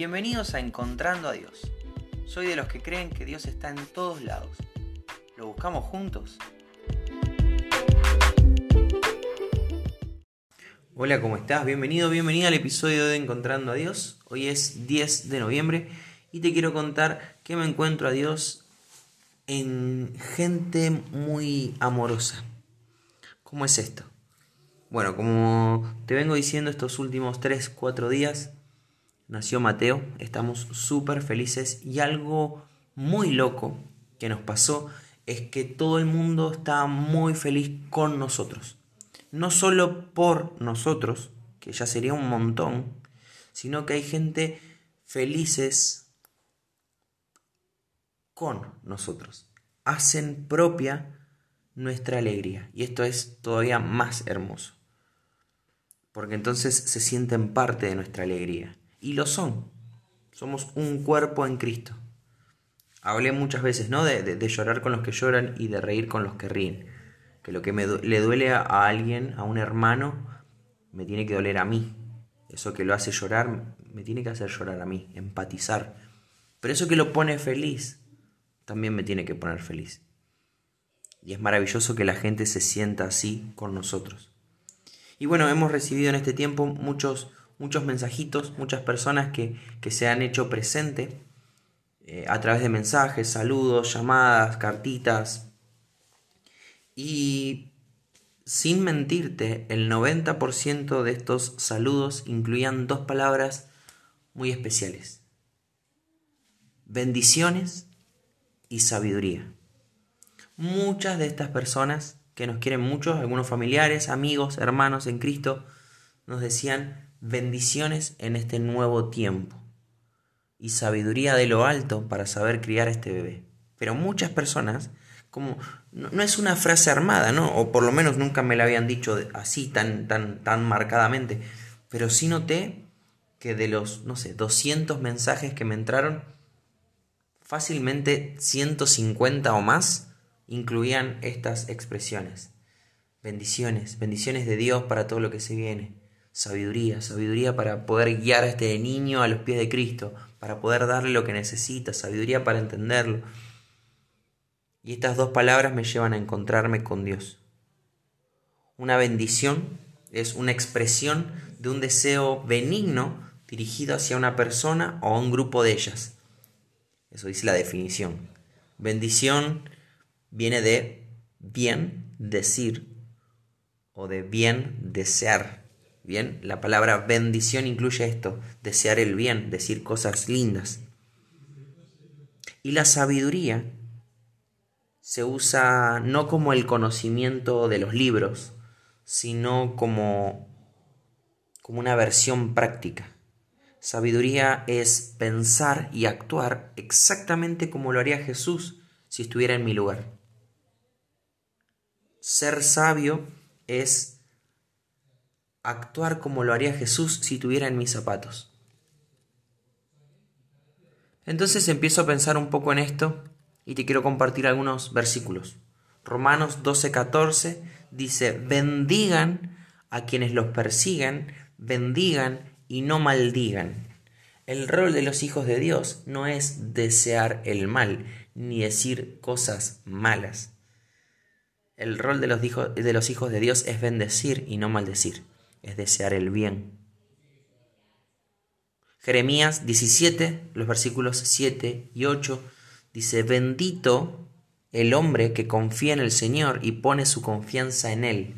Bienvenidos a Encontrando a Dios. Soy de los que creen que Dios está en todos lados. ¿Lo buscamos juntos? Hola, ¿cómo estás? Bienvenido, bienvenida al episodio de Encontrando a Dios. Hoy es 10 de noviembre y te quiero contar que me encuentro a Dios en gente muy amorosa. ¿Cómo es esto? Bueno, como te vengo diciendo estos últimos 3, 4 días, nació Mateo, estamos súper felices y algo muy loco que nos pasó es que todo el mundo está muy feliz con nosotros. No solo por nosotros, que ya sería un montón, sino que hay gente felices con nosotros. Hacen propia nuestra alegría y esto es todavía más hermoso. Porque entonces se sienten parte de nuestra alegría. Y lo son. Somos un cuerpo en Cristo. Hablé muchas veces, ¿no? De, llorar con los que lloran y de reír con los que ríen. Que lo que me le duele a alguien, a un hermano, me tiene que doler a mí. Eso que lo hace llorar, me tiene que hacer llorar a mí, empatizar. Pero eso que lo pone feliz, también me tiene que poner feliz. Y es maravilloso que la gente se sienta así con nosotros. Y bueno, hemos recibido en este tiempo muchos muchos mensajitos, muchas personas que, se han hecho presente eh, a través de mensajes, saludos, llamadas, cartitas. Y sin mentirte, el 90% de estos saludos incluían dos palabras muy especiales. Bendiciones y sabiduría. Muchas de estas personas que nos quieren mucho, algunos familiares, amigos, hermanos en Cristo, nos decían bendiciones en este nuevo tiempo y sabiduría de lo alto para saber criar a este bebé. Pero muchas personas, como no, es una frase armada, ¿no? O por lo menos nunca me la habían dicho así tan tan tan marcadamente, pero sí noté que de los, no sé, 200 mensajes que me entraron, fácilmente 150 o más incluían estas expresiones. Bendiciones, bendiciones de Dios para todo lo que se viene sabiduría, sabiduría para poder guiar a este niño a los pies de Cristo, para poder darle lo que necesita, sabiduría para entenderlo. Y estas dos palabras me llevan a encontrarme con Dios. Una bendición es una expresión de un deseo benigno dirigido hacia una persona o a un grupo de ellas. Eso dice la definición. Bendición viene de bien decir o de bien desear. Bien, la palabra bendición incluye esto, desear el bien, decir cosas lindas. Y la sabiduría se usa no como el conocimiento de los libros, sino como, como una versión práctica. Sabiduría es pensar y actuar exactamente como lo haría Jesús si estuviera en mi lugar. Ser sabio es actuar como lo haría Jesús si tuviera en mis zapatos. Entonces empiezo a pensar un poco en esto y te quiero compartir algunos versículos. Romanos 12:14 dice, bendigan a quienes los persiguen, bendigan y no maldigan. El rol de los hijos de Dios no es desear el mal, ni decir cosas malas. El rol de los hijos de Dios es bendecir y no maldecir es desear el bien. Jeremías 17, los versículos 7 y 8, dice, bendito el hombre que confía en el Señor y pone su confianza en Él.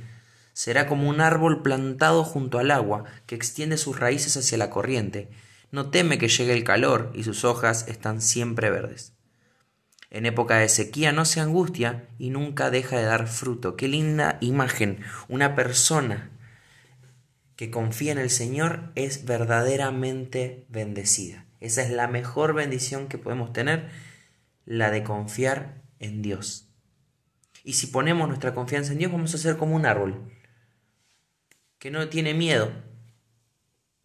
Será como un árbol plantado junto al agua, que extiende sus raíces hacia la corriente. No teme que llegue el calor y sus hojas están siempre verdes. En época de sequía no se angustia y nunca deja de dar fruto. Qué linda imagen. Una persona que confía en el Señor es verdaderamente bendecida. Esa es la mejor bendición que podemos tener, la de confiar en Dios. Y si ponemos nuestra confianza en Dios, vamos a ser como un árbol que no tiene miedo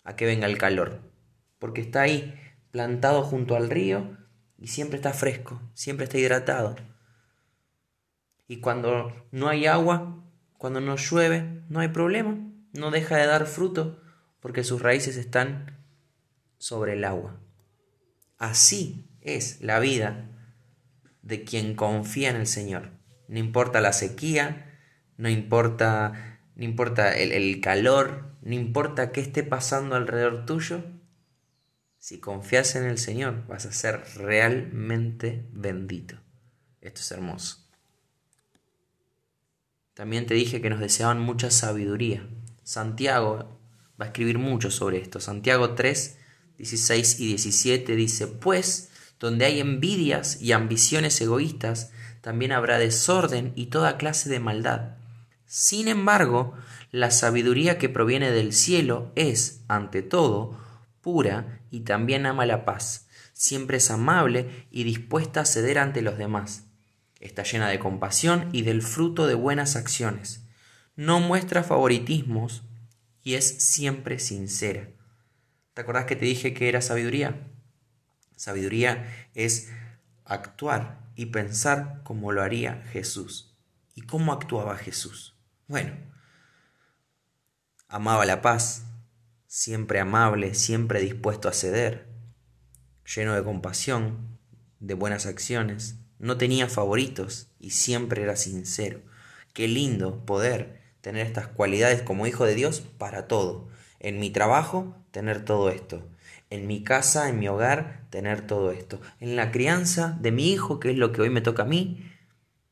a que venga el calor, porque está ahí plantado junto al río y siempre está fresco, siempre está hidratado. Y cuando no hay agua, cuando no llueve, no hay problema no deja de dar fruto porque sus raíces están sobre el agua. Así es la vida de quien confía en el Señor. No importa la sequía, no importa, no importa el, el calor, no importa qué esté pasando alrededor tuyo, si confías en el Señor vas a ser realmente bendito. Esto es hermoso. También te dije que nos deseaban mucha sabiduría. Santiago va a escribir mucho sobre esto. Santiago 3, 16 y 17 dice, pues donde hay envidias y ambiciones egoístas, también habrá desorden y toda clase de maldad. Sin embargo, la sabiduría que proviene del cielo es, ante todo, pura y también ama la paz. Siempre es amable y dispuesta a ceder ante los demás. Está llena de compasión y del fruto de buenas acciones. No muestra favoritismos y es siempre sincera. ¿Te acordás que te dije que era sabiduría? Sabiduría es actuar y pensar como lo haría Jesús. ¿Y cómo actuaba Jesús? Bueno, amaba la paz, siempre amable, siempre dispuesto a ceder, lleno de compasión, de buenas acciones, no tenía favoritos y siempre era sincero. Qué lindo poder tener estas cualidades como hijo de Dios para todo. En mi trabajo, tener todo esto. En mi casa, en mi hogar, tener todo esto. En la crianza de mi hijo, que es lo que hoy me toca a mí,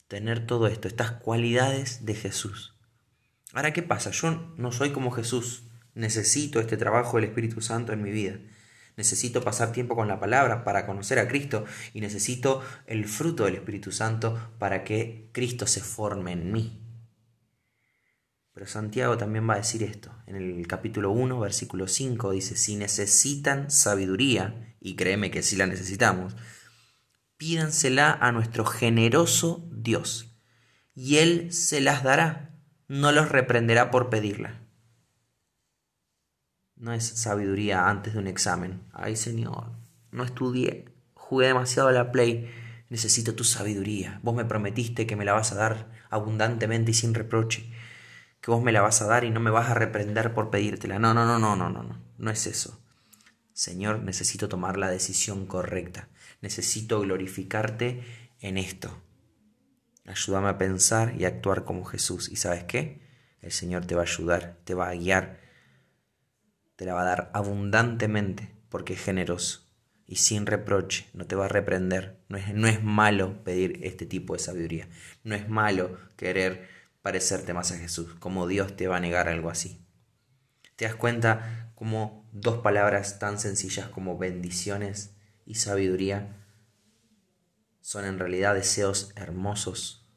tener todo esto, estas cualidades de Jesús. Ahora, ¿qué pasa? Yo no soy como Jesús. Necesito este trabajo del Espíritu Santo en mi vida. Necesito pasar tiempo con la palabra para conocer a Cristo y necesito el fruto del Espíritu Santo para que Cristo se forme en mí. Pero Santiago también va a decir esto. En el capítulo 1, versículo 5 dice, si necesitan sabiduría, y créeme que sí la necesitamos, pídansela a nuestro generoso Dios, y Él se las dará, no los reprenderá por pedirla. No es sabiduría antes de un examen. Ay Señor, no estudié, jugué demasiado a la play, necesito tu sabiduría. Vos me prometiste que me la vas a dar abundantemente y sin reproche que vos me la vas a dar y no me vas a reprender por pedírtela. No, no, no, no, no, no, no, no es eso. Señor, necesito tomar la decisión correcta. Necesito glorificarte en esto. Ayúdame a pensar y a actuar como Jesús. ¿Y sabes qué? El Señor te va a ayudar, te va a guiar, te la va a dar abundantemente porque es generoso y sin reproche, no te va a reprender. No es, no es malo pedir este tipo de sabiduría. No es malo querer parecerte más a Jesús, como Dios te va a negar algo así. ¿Te das cuenta cómo dos palabras tan sencillas como bendiciones y sabiduría son en realidad deseos hermosos?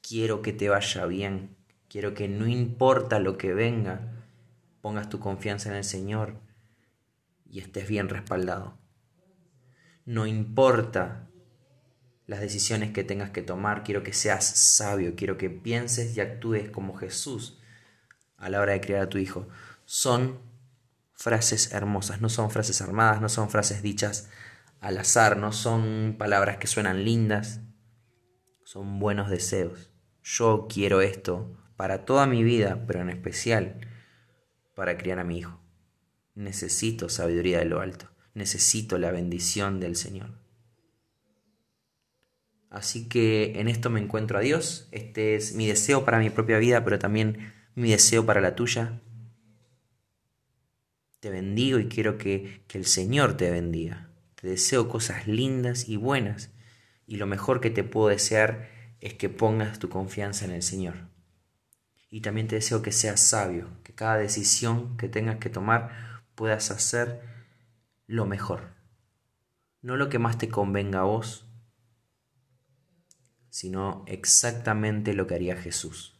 Quiero que te vaya bien, quiero que no importa lo que venga, pongas tu confianza en el Señor y estés bien respaldado. No importa las decisiones que tengas que tomar, quiero que seas sabio, quiero que pienses y actúes como Jesús a la hora de criar a tu hijo. Son frases hermosas, no son frases armadas, no son frases dichas al azar, no son palabras que suenan lindas, son buenos deseos. Yo quiero esto para toda mi vida, pero en especial para criar a mi hijo. Necesito sabiduría de lo alto, necesito la bendición del Señor. Así que en esto me encuentro a Dios. Este es mi deseo para mi propia vida, pero también mi deseo para la tuya. Te bendigo y quiero que, que el Señor te bendiga. Te deseo cosas lindas y buenas. Y lo mejor que te puedo desear es que pongas tu confianza en el Señor. Y también te deseo que seas sabio, que cada decisión que tengas que tomar puedas hacer lo mejor. No lo que más te convenga a vos, sino exactamente lo que haría Jesús.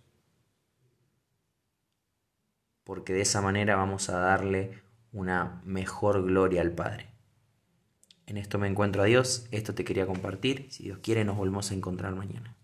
Porque de esa manera vamos a darle una mejor gloria al Padre. En esto me encuentro a Dios, esto te quería compartir, si Dios quiere nos volvemos a encontrar mañana.